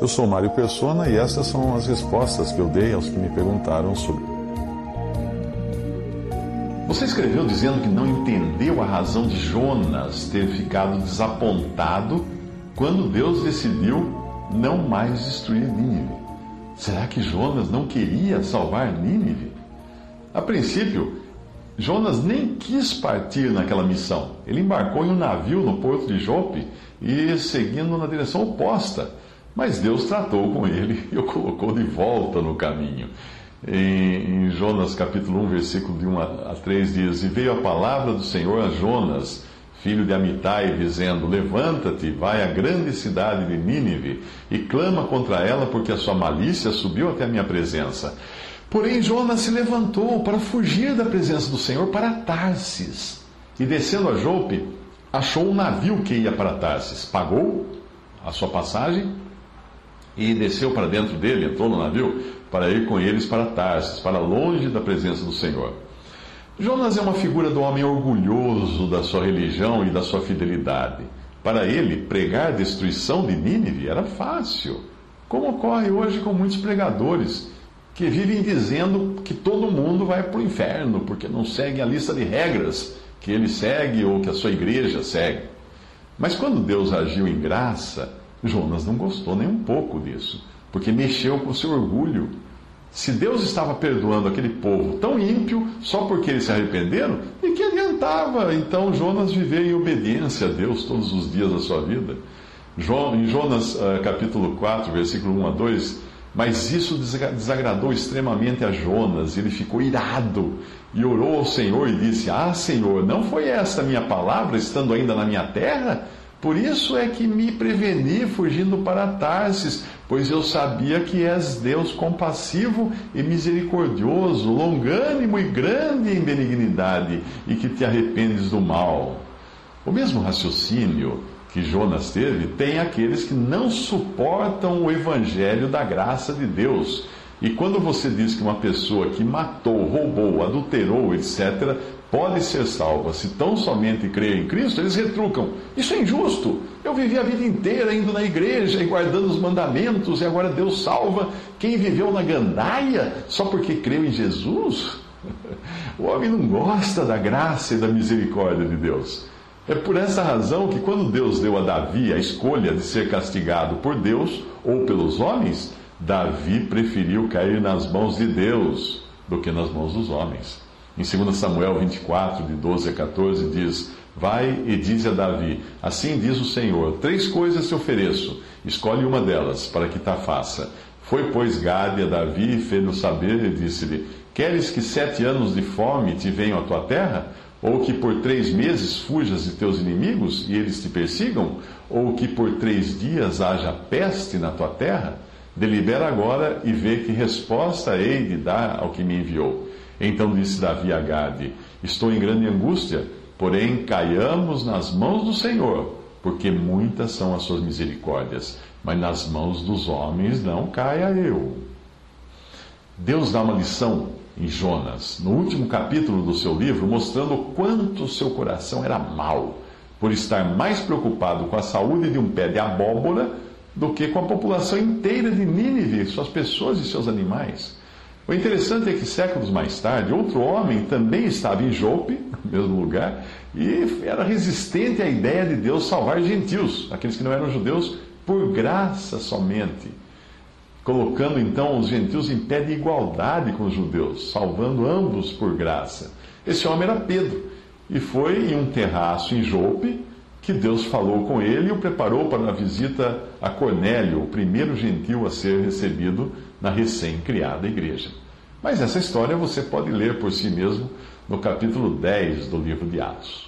Eu sou Mário Persona e essas são as respostas que eu dei aos que me perguntaram sobre. Você escreveu dizendo que não entendeu a razão de Jonas ter ficado desapontado quando Deus decidiu não mais destruir Nínive. Será que Jonas não queria salvar Nínive? A princípio, Jonas nem quis partir naquela missão. Ele embarcou em um navio no porto de Jope e seguindo na direção oposta. Mas Deus tratou com ele e o colocou de volta no caminho. Em, Jonas capítulo 1, versículo de 1 a 3 diz: E veio a palavra do Senhor a Jonas, filho de Amitai, dizendo: Levanta-te, vai à grande cidade de Nínive e clama contra ela, porque a sua malícia subiu até a minha presença. Porém, Jonas se levantou para fugir da presença do Senhor para Tarsis. E descendo a Jope, achou um navio que ia para Tarsis. Pagou a sua passagem e desceu para dentro dele, entrou no navio, para ir com eles para Tarsis, para longe da presença do Senhor. Jonas é uma figura do homem orgulhoso da sua religião e da sua fidelidade. Para ele, pregar a destruição de Nínive era fácil, como ocorre hoje com muitos pregadores que vivem dizendo que todo mundo vai para o inferno porque não segue a lista de regras que ele segue ou que a sua igreja segue. Mas quando Deus agiu em graça, Jonas não gostou nem um pouco disso, porque mexeu com seu orgulho. Se Deus estava perdoando aquele povo tão ímpio só porque eles se arrependeram, e que adiantava então Jonas viver em obediência a Deus todos os dias da sua vida? Em Jonas uh, capítulo 4, versículo 1 a 2, mas isso desagradou extremamente a Jonas, ele ficou irado e orou ao Senhor e disse: Ah, Senhor, não foi esta minha palavra estando ainda na minha terra? Por isso é que me preveni fugindo para Tarsis, pois eu sabia que és Deus compassivo e misericordioso, longânimo e grande em benignidade, e que te arrependes do mal. O mesmo raciocínio que Jonas teve tem aqueles que não suportam o evangelho da graça de Deus. E quando você diz que uma pessoa que matou, roubou, adulterou, etc., pode ser salva se tão somente crer em Cristo, eles retrucam. Isso é injusto. Eu vivi a vida inteira indo na igreja e guardando os mandamentos, e agora Deus salva quem viveu na gandaia só porque creu em Jesus? O homem não gosta da graça e da misericórdia de Deus. É por essa razão que, quando Deus deu a Davi a escolha de ser castigado por Deus ou pelos homens, Davi preferiu cair nas mãos de Deus do que nas mãos dos homens. Em 2 Samuel 24, de 12 a 14, diz: Vai e diz a Davi: Assim diz o Senhor: Três coisas te ofereço, escolhe uma delas, para que ta faça. Foi, pois, Gade a Davi e fez-o saber e disse-lhe: Queres que sete anos de fome te venham à tua terra? Ou que por três meses fujas de teus inimigos e eles te persigam? Ou que por três dias haja peste na tua terra? Delibera agora e vê que resposta hei de dar ao que me enviou. Então disse Davi a Gade: Estou em grande angústia, porém caiamos nas mãos do Senhor, porque muitas são as suas misericórdias, mas nas mãos dos homens não caia eu. Deus dá uma lição em Jonas, no último capítulo do seu livro, mostrando o quanto seu coração era mau, por estar mais preocupado com a saúde de um pé de abóbora do que com a população inteira de Nínive, suas pessoas e seus animais. O interessante é que séculos mais tarde, outro homem também estava em Jope, no mesmo lugar, e era resistente à ideia de Deus salvar gentios, aqueles que não eram judeus, por graça somente, colocando então os gentios em pé de igualdade com os judeus, salvando ambos por graça. Esse homem era Pedro, e foi em um terraço em Jope que Deus falou com ele e o preparou para a visita a Cornélio, o primeiro gentil a ser recebido na recém-criada igreja. Mas essa história você pode ler por si mesmo no capítulo 10 do livro de Atos.